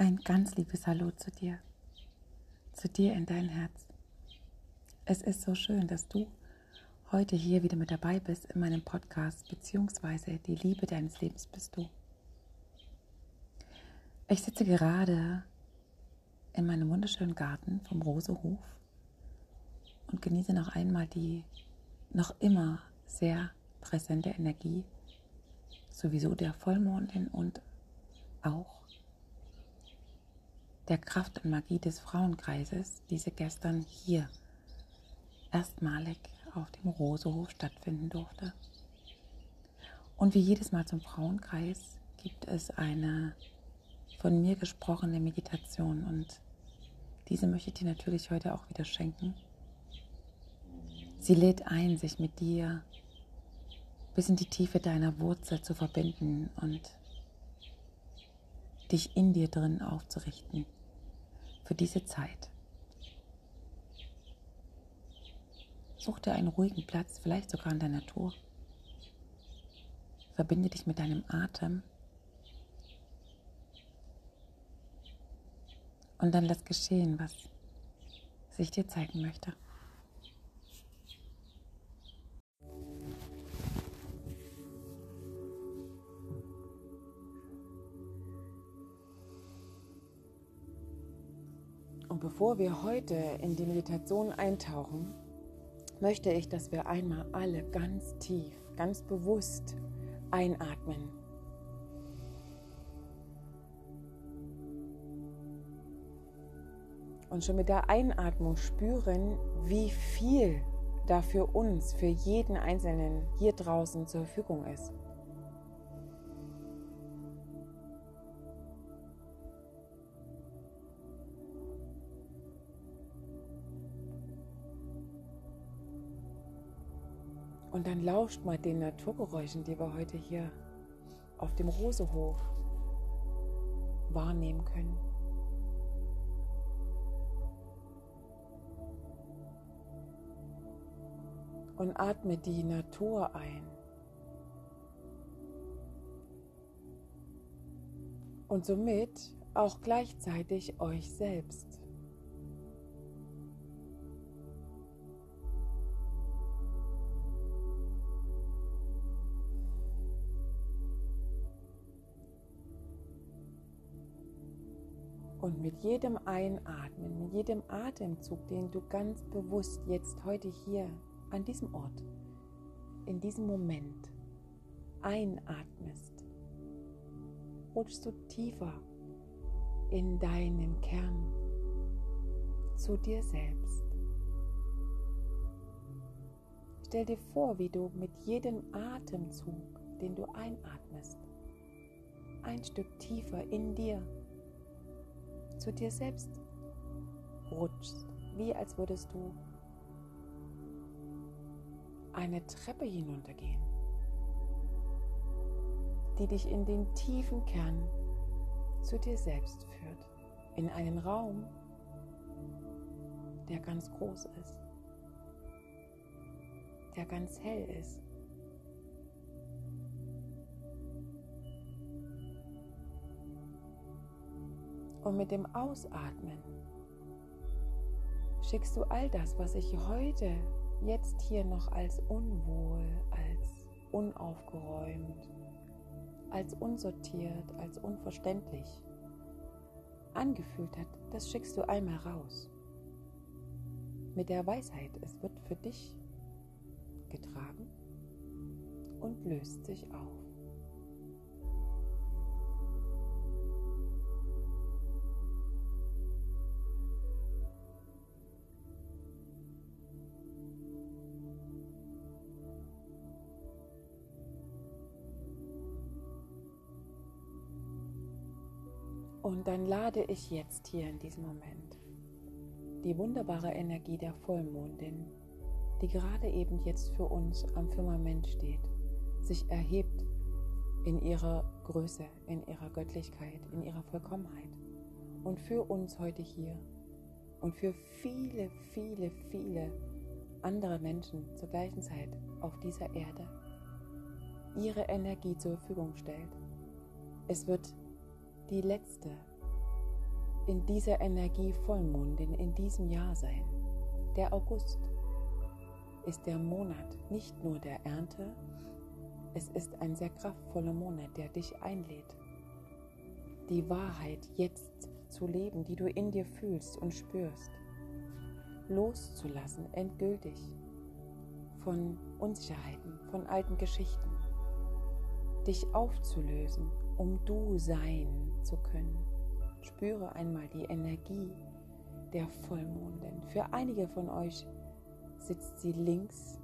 Ein ganz liebes Hallo zu dir, zu dir in dein Herz. Es ist so schön, dass du heute hier wieder mit dabei bist in meinem Podcast, beziehungsweise die Liebe deines Lebens bist du. Ich sitze gerade in meinem wunderschönen Garten vom Rosehof und genieße noch einmal die noch immer sehr präsente Energie, sowieso der Vollmondin und auch der Kraft und Magie des Frauenkreises, diese gestern hier erstmalig auf dem Rosehof stattfinden durfte. Und wie jedes Mal zum Frauenkreis gibt es eine von mir gesprochene Meditation und diese möchte ich dir natürlich heute auch wieder schenken. Sie lädt ein, sich mit dir bis in die Tiefe deiner Wurzel zu verbinden und dich in dir drin aufzurichten für diese Zeit. Such dir einen ruhigen Platz, vielleicht sogar in der Natur. Verbinde dich mit deinem Atem. Und dann lass geschehen, was sich dir zeigen möchte. Und bevor wir heute in die Meditation eintauchen, möchte ich, dass wir einmal alle ganz tief, ganz bewusst einatmen. Und schon mit der Einatmung spüren, wie viel da für uns, für jeden Einzelnen hier draußen zur Verfügung ist. Und dann lauscht mal den Naturgeräuschen, die wir heute hier auf dem Rosehof wahrnehmen können. Und atme die Natur ein. Und somit auch gleichzeitig euch selbst. Und mit jedem Einatmen, mit jedem Atemzug, den du ganz bewusst jetzt heute hier an diesem Ort, in diesem Moment einatmest, rutschst du tiefer in deinen Kern zu dir selbst. Stell dir vor, wie du mit jedem Atemzug, den du einatmest, ein Stück tiefer in dir zu dir selbst rutschst, wie als würdest du eine Treppe hinuntergehen, die dich in den tiefen Kern zu dir selbst führt, in einen Raum, der ganz groß ist, der ganz hell ist Und mit dem Ausatmen schickst du all das, was sich heute, jetzt hier noch als unwohl, als unaufgeräumt, als unsortiert, als unverständlich angefühlt hat, das schickst du einmal raus. Mit der Weisheit, es wird für dich getragen und löst sich auf. Und dann lade ich jetzt hier in diesem Moment die wunderbare Energie der Vollmondin, die gerade eben jetzt für uns am Firmament steht, sich erhebt in ihrer Größe, in ihrer Göttlichkeit, in ihrer Vollkommenheit und für uns heute hier und für viele, viele, viele andere Menschen zur gleichen Zeit auf dieser Erde ihre Energie zur Verfügung stellt. Es wird die letzte in dieser Energie Vollmondin in diesem Jahr sein. Der August ist der Monat nicht nur der Ernte, es ist ein sehr kraftvoller Monat, der dich einlädt, die Wahrheit jetzt zu leben, die du in dir fühlst und spürst, loszulassen, endgültig von Unsicherheiten, von alten Geschichten, dich aufzulösen, um du sein zu können. Spüre einmal die Energie der Vollmondin. Für einige von euch sitzt sie links,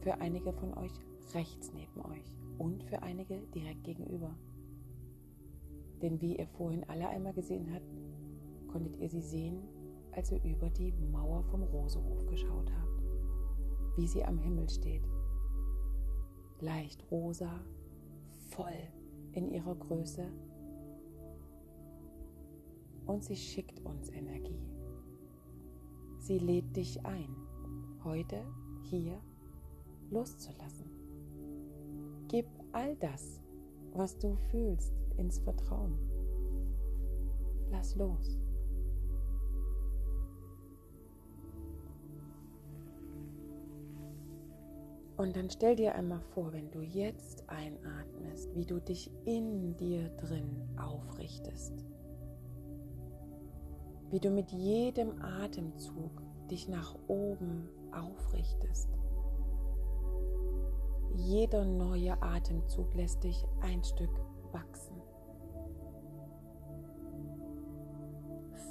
für einige von euch rechts neben euch und für einige direkt gegenüber. Denn wie ihr vorhin alle einmal gesehen habt, konntet ihr sie sehen, als ihr über die Mauer vom Rosehof geschaut habt, wie sie am Himmel steht. Leicht rosa, voll in ihrer Größe und sie schickt uns Energie. Sie lädt dich ein, heute, hier loszulassen. Gib all das, was du fühlst, ins Vertrauen. Lass los. Und dann stell dir einmal vor, wenn du jetzt einatmest, wie du dich in dir drin aufrichtest. Wie du mit jedem Atemzug dich nach oben aufrichtest. Jeder neue Atemzug lässt dich ein Stück wachsen.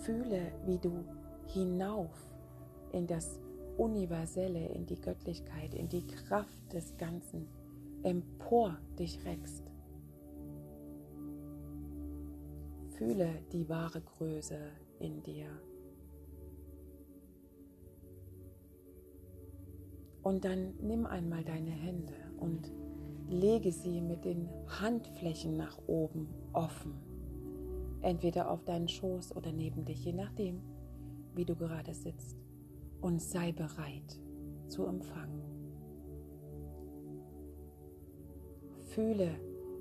Fühle, wie du hinauf in das Universelle, in die Göttlichkeit, in die Kraft des Ganzen empor dich reckst. Fühle die wahre Größe in dir. Und dann nimm einmal deine Hände und lege sie mit den Handflächen nach oben offen. Entweder auf deinen Schoß oder neben dich, je nachdem, wie du gerade sitzt und sei bereit zu empfangen. Fühle,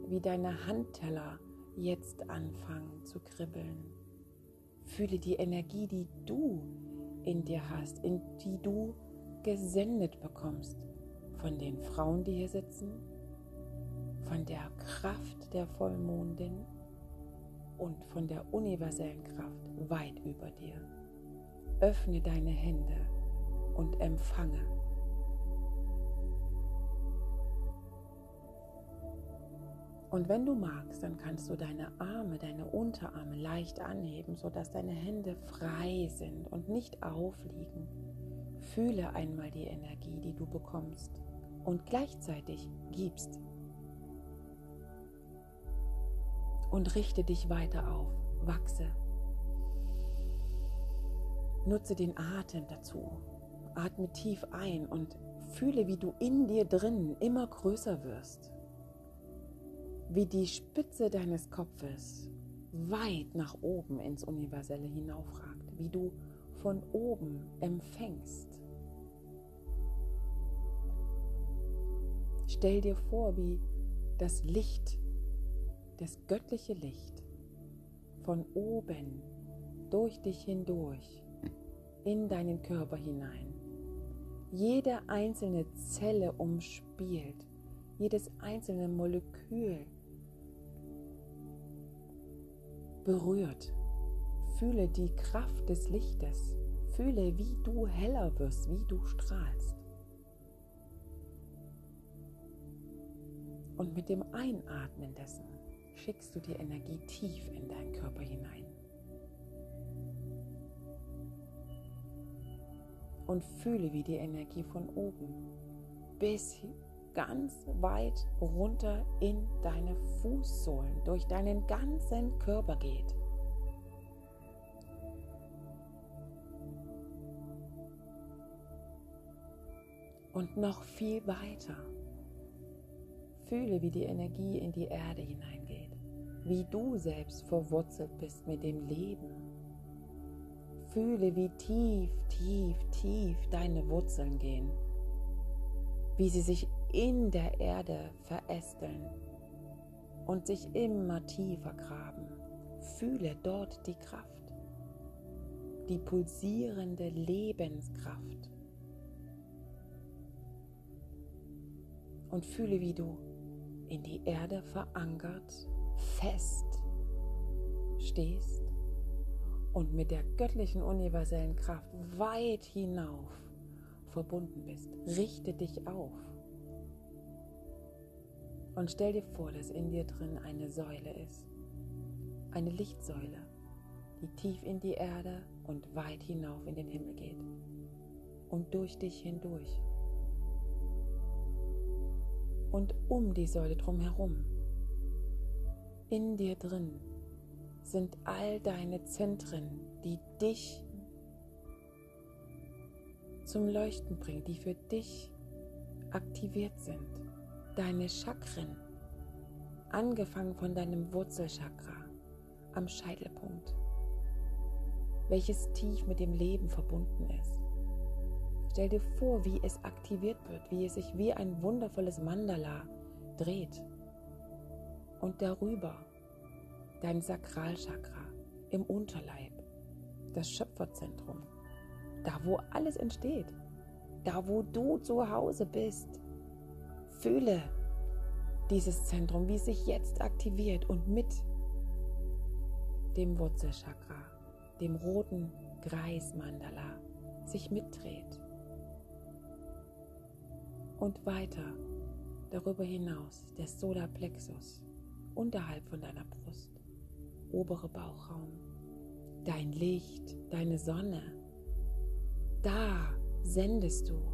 wie deine Handteller jetzt anfangen zu kribbeln. Fühle die Energie, die du in dir hast, in die du gesendet bekommst von den Frauen, die hier sitzen, von der Kraft der Vollmondin und von der universellen Kraft weit über dir. Öffne deine Hände und empfange. Und wenn du magst, dann kannst du deine Arme, deine Unterarme leicht anheben, sodass deine Hände frei sind und nicht aufliegen. Fühle einmal die Energie, die du bekommst und gleichzeitig gibst. Und richte dich weiter auf, wachse. Nutze den Atem dazu, Atme tief ein und fühle, wie du in dir drin immer größer wirst. Wie die Spitze deines Kopfes weit nach oben ins Universelle hinaufragt. Wie du von oben empfängst. Stell dir vor, wie das Licht, das göttliche Licht von oben durch dich hindurch in deinen Körper hinein jede einzelne Zelle umspielt, jedes einzelne Molekül berührt. Fühle die Kraft des Lichtes. Fühle, wie du heller wirst, wie du strahlst. Und mit dem Einatmen dessen schickst du die Energie tief in deinen Körper hinein. und fühle, wie die Energie von oben bis ganz weit runter in deine Fußsohlen, durch deinen ganzen Körper geht. Und noch viel weiter. Fühle, wie die Energie in die Erde hineingeht, wie du selbst verwurzelt bist mit dem Leben Fühle, wie tief, tief, tief deine Wurzeln gehen, wie sie sich in der Erde verästeln und sich immer tiefer graben. Fühle dort die Kraft. die pulsierende Lebenskraft. Und fühle, wie du in die Erde verankert, fest stehst und mit der göttlichen universellen Kraft weit hinauf verbunden bist. Richte dich auf. Und stell dir vor, dass in dir drin eine Säule ist. Eine Lichtsäule, die tief in die Erde und weit hinauf in den Himmel geht. Und durch dich hindurch. Und um die Säule drumherum. In dir drin sind all deine Zentren, die dich zum Leuchten bringen, die für dich aktiviert sind. Deine Chakren, angefangen von deinem Wurzelchakra am Scheitelpunkt, welches tief mit dem Leben verbunden ist. Stell dir vor, wie es aktiviert wird, wie es sich wie ein wundervolles Mandala dreht. Und darüber dein Sakralchakra im Unterleib, das Schöpferzentrum, da wo alles entsteht, da wo du zu Hause bist. Fühle dieses Zentrum, wie es sich jetzt aktiviert und mit dem Wurzelchakra, dem roten Kreismandala, sich mitdreht. Und weiter darüber hinaus der Solarplexus unterhalb von deiner Brust obere Bauchraum, dein Licht, deine Sonne. Da sendest du.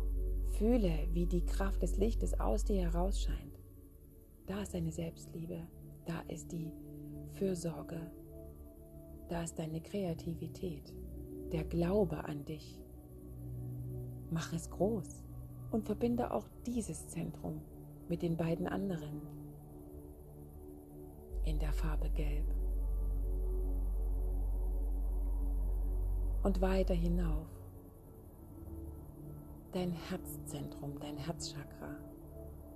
Fühle, wie die Kraft des Lichtes aus dir herausscheint. Da ist deine Selbstliebe, da ist die Fürsorge, da ist deine Kreativität, der Glaube an dich. Mach es groß und verbinde auch dieses Zentrum mit den beiden anderen in der Farbe Gelb. und weiter hinauf. Dein Herzzentrum, dein Herzchakra.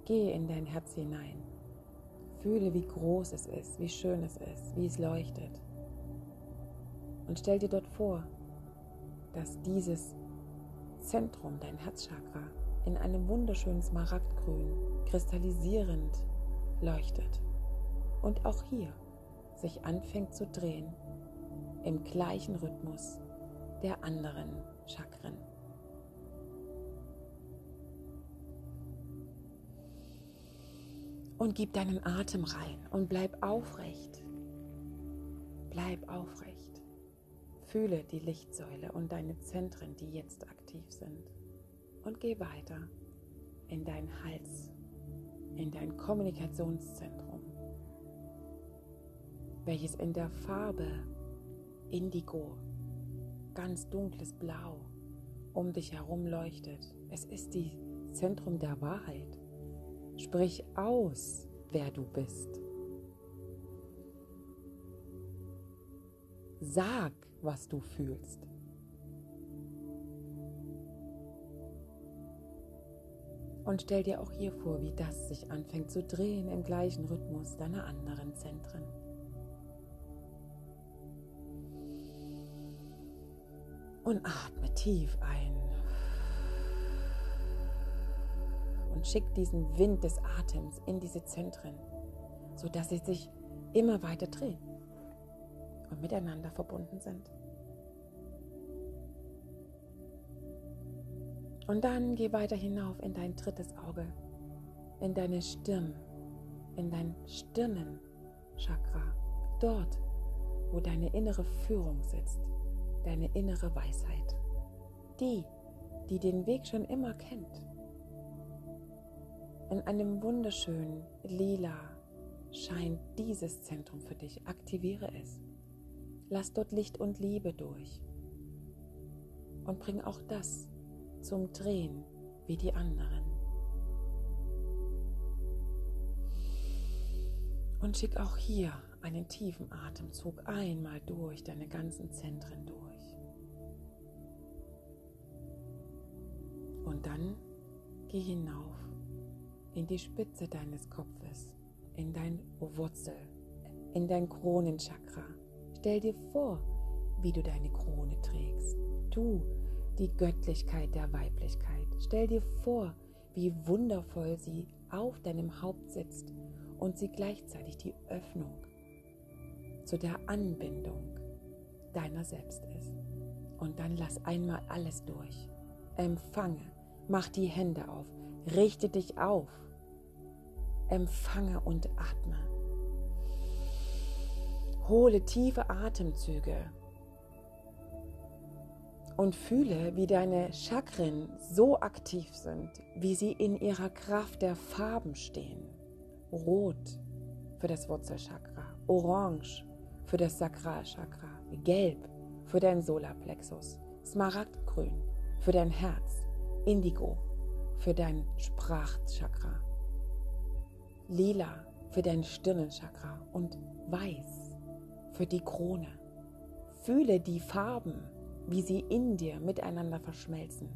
Gehe in dein Herz hinein. Fühle, wie groß es ist, wie schön es ist, wie es leuchtet. Und stell dir dort vor, dass dieses Zentrum, dein Herzchakra, in einem wunderschönen Smaragdgrün, kristallisierend leuchtet. Und auch hier sich anfängt zu drehen im gleichen Rhythmus der anderen Chakren. Und gib deinen Atem rein und bleib aufrecht. Bleib aufrecht. Fühle die Lichtsäule und deine Zentren, die jetzt aktiv sind. Und geh weiter in deinen Hals, in dein Kommunikationszentrum, welches in der Farbe Indigo ganz dunkles Blau um dich herum leuchtet. Es ist das Zentrum der Wahrheit. Sprich aus, wer du bist. Sag, was du fühlst. Und stell dir auch hier vor, wie das sich anfängt zu drehen im gleichen Rhythmus deiner anderen Zentren. Und atme tief ein. Und schick diesen Wind des Atems in diese Zentren, sodass sie sich immer weiter drehen und miteinander verbunden sind. Und dann geh weiter hinauf in dein drittes Auge, in deine Stirn, in dein Stirnenchakra, dort, wo deine innere Führung sitzt deine innere Weisheit. Die, die den Weg schon immer kennt. In einem wunderschönen Lila scheint dieses Zentrum für dich. Aktiviere es. Lass dort Licht und Liebe durch. Und bring auch das zum Drehen wie die anderen. Und schick auch hier einen tiefen Atemzug einmal durch deine ganzen Zentren durch. Und dann geh hinauf in die Spitze deines Kopfes, in dein Wurzel, in dein Kronenchakra. Stell dir vor, wie du deine Krone trägst. Du, die Göttlichkeit der Weiblichkeit. Stell dir vor, wie wundervoll sie auf deinem Haupt sitzt und sie gleichzeitig die Öffnung zu der Anbindung deiner selbst ist. Und dann lass einmal alles durch. Empfange, mach die Hände auf, richte dich auf. Empfange und atme. Hole tiefe Atemzüge und fühle, wie deine Chakren so aktiv sind, wie sie in ihrer Kraft der Farben stehen. Rot für das Wurzelchakra, Orange für das Sakralchakra, Gelb für dein Solarplexus, Smaragdgrün für dein Herz, Indigo für dein Sprachchakra, Lila für dein Stirnenchakra und Weiß für die Krone. Fühle die Farben wie sie in dir miteinander verschmelzen.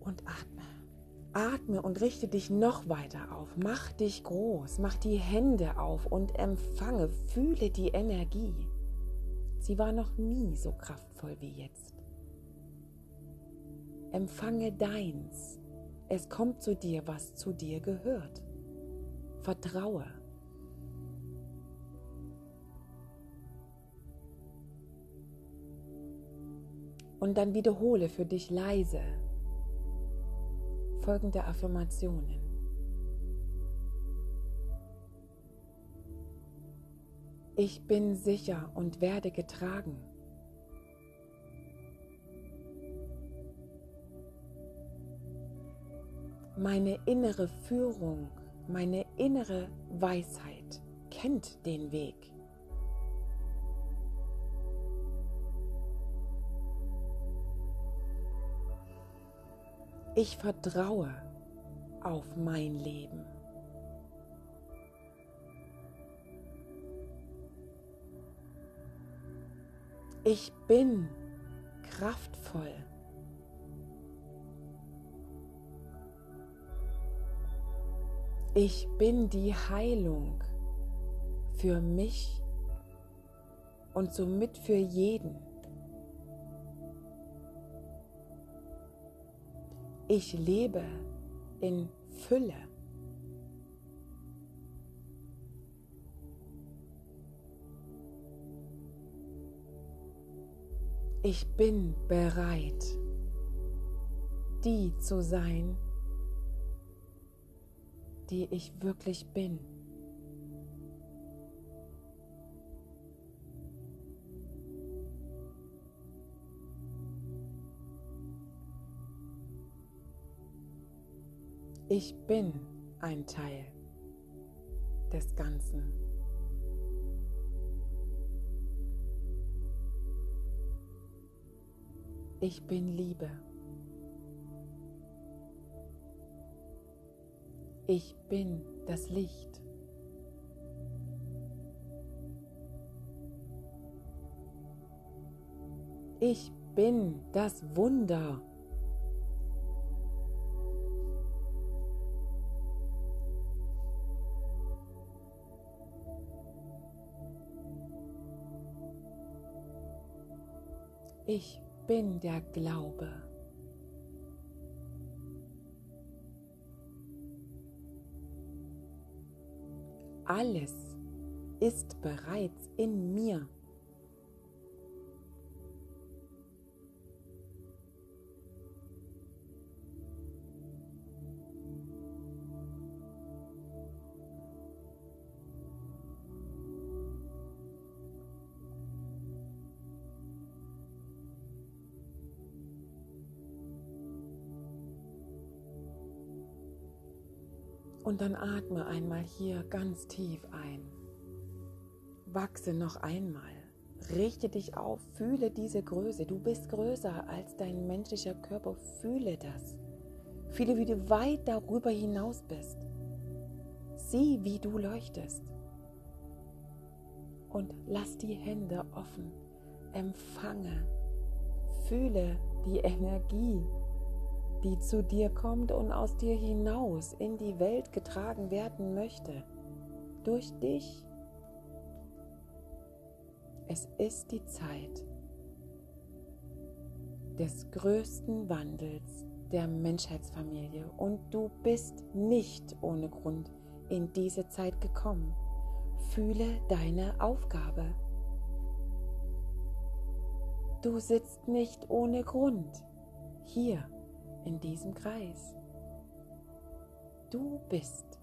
Und atme. Atme und richte dich noch weiter auf. Mach dich groß, mach die Hände auf und empfange, fühle die Energie. Sie war noch nie so kraftvoll wie jetzt. Empfange deins. Es kommt zu dir, was zu dir gehört. Vertraue. Und dann wiederhole für dich leise folgende Affirmationen. Ich bin sicher und werde getragen. Meine innere Führung, meine innere Weisheit kennt den Weg. Ich vertraue auf mein Leben. Ich bin kraftvoll. Ich bin die Heilung für mich und somit für jeden. Ich lebe in Fülle. Ich bin bereit, die zu sein, die ich wirklich bin. Ich bin ein Teil des Ganzen. Ich bin Liebe. Ich bin das Licht. Ich bin das Wunder. Ich bin der Glaube. Alles ist bereits in mir. Und dann atme einmal hier ganz tief ein. Wachse noch einmal. Richte dich auf, fühle diese Größe. Du bist größer als dein menschlicher Körper. Fühle das. Fühle, wie du weit darüber hinaus bist. Sieh, wie du leuchtest. Und lass die Hände offen. Empfange. Fühle die Energie die zu dir kommt und aus dir hinaus in die Welt getragen werden möchte. Durch dich. Es ist die Zeit des größten Wandels der Menschheitsfamilie und du bist nicht ohne Grund in diese Zeit gekommen. Fühle deine Aufgabe. Du sitzt nicht ohne Grund hier in diesem Kreis. Du bist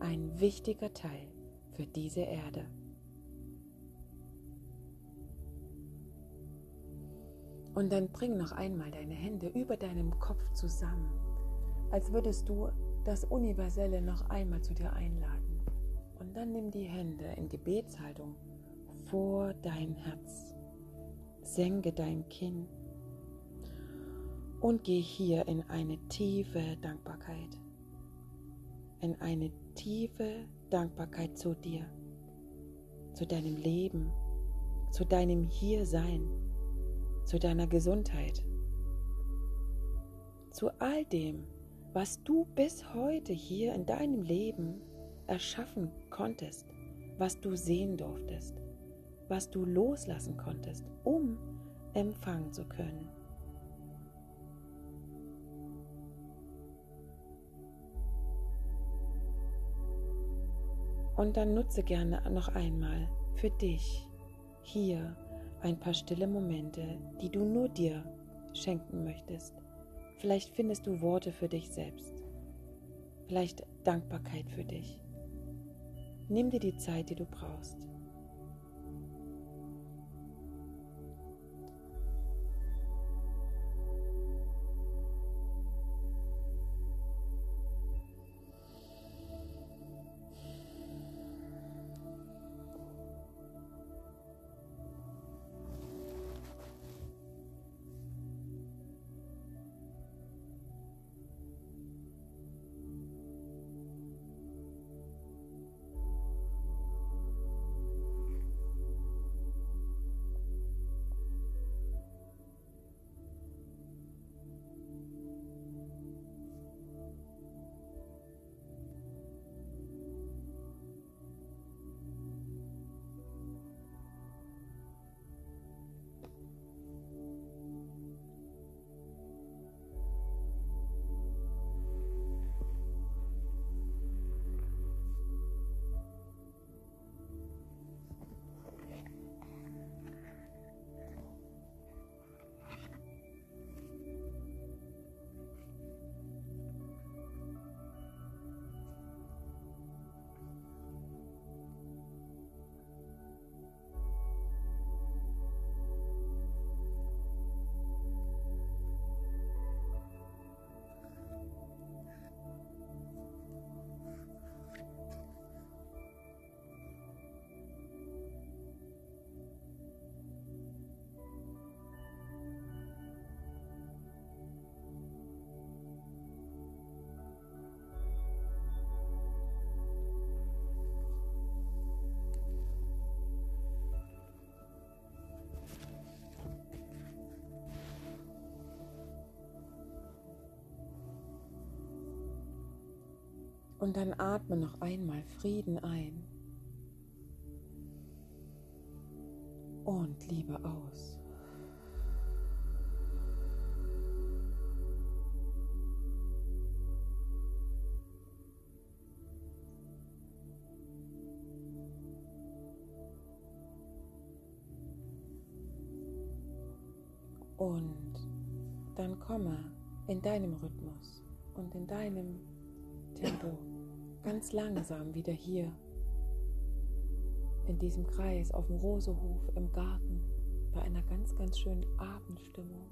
ein wichtiger Teil für diese Erde. Und dann bring noch einmal deine Hände über deinem Kopf zusammen, als würdest du das Universelle noch einmal zu dir einladen. Und dann nimm die Hände in Gebetshaltung vor dein Herz. Senke dein Kinn und geh hier in eine tiefe Dankbarkeit. In eine tiefe Dankbarkeit zu dir, zu deinem Leben, zu deinem Hiersein zu deiner Gesundheit, zu all dem, was du bis heute hier in deinem Leben erschaffen konntest, was du sehen durftest, was du loslassen konntest, um empfangen zu können. Und dann nutze gerne noch einmal für dich hier ein paar stille Momente, die du nur dir schenken möchtest. Vielleicht findest du Worte für dich selbst. Vielleicht Dankbarkeit für dich. Nimm dir die Zeit, die du brauchst. Und dann atme noch einmal Frieden ein und Liebe aus. Und dann komme in deinem Rhythmus und in deinem Tempo ganz langsam wieder hier in diesem Kreis auf dem Rosehof im Garten bei einer ganz, ganz schönen Abendstimmung.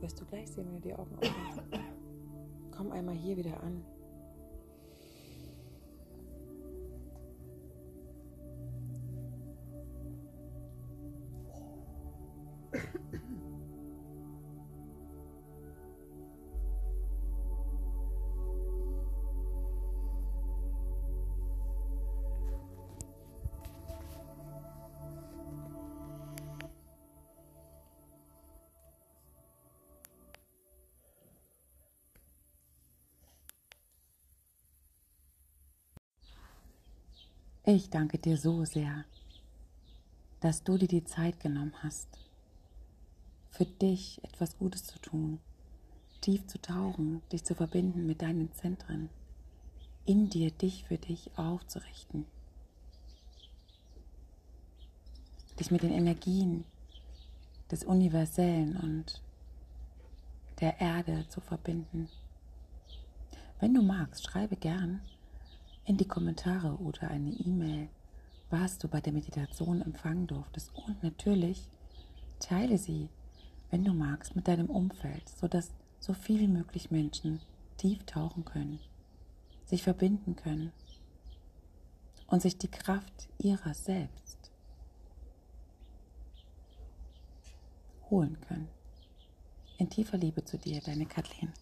Wirst du gleich sehen, wenn du die Augen aufmachst. Komm einmal hier wieder an. Ich danke dir so sehr, dass du dir die Zeit genommen hast, für dich etwas Gutes zu tun, tief zu tauchen, dich zu verbinden mit deinen Zentren, in dir dich für dich aufzurichten, dich mit den Energien des Universellen und der Erde zu verbinden. Wenn du magst, schreibe gern in die Kommentare oder eine E-Mail, was du bei der Meditation empfangen durftest. Und natürlich teile sie, wenn du magst, mit deinem Umfeld, sodass so viel wie möglich Menschen tief tauchen können, sich verbinden können und sich die Kraft ihrer selbst holen können. In tiefer Liebe zu dir, deine Kathleen.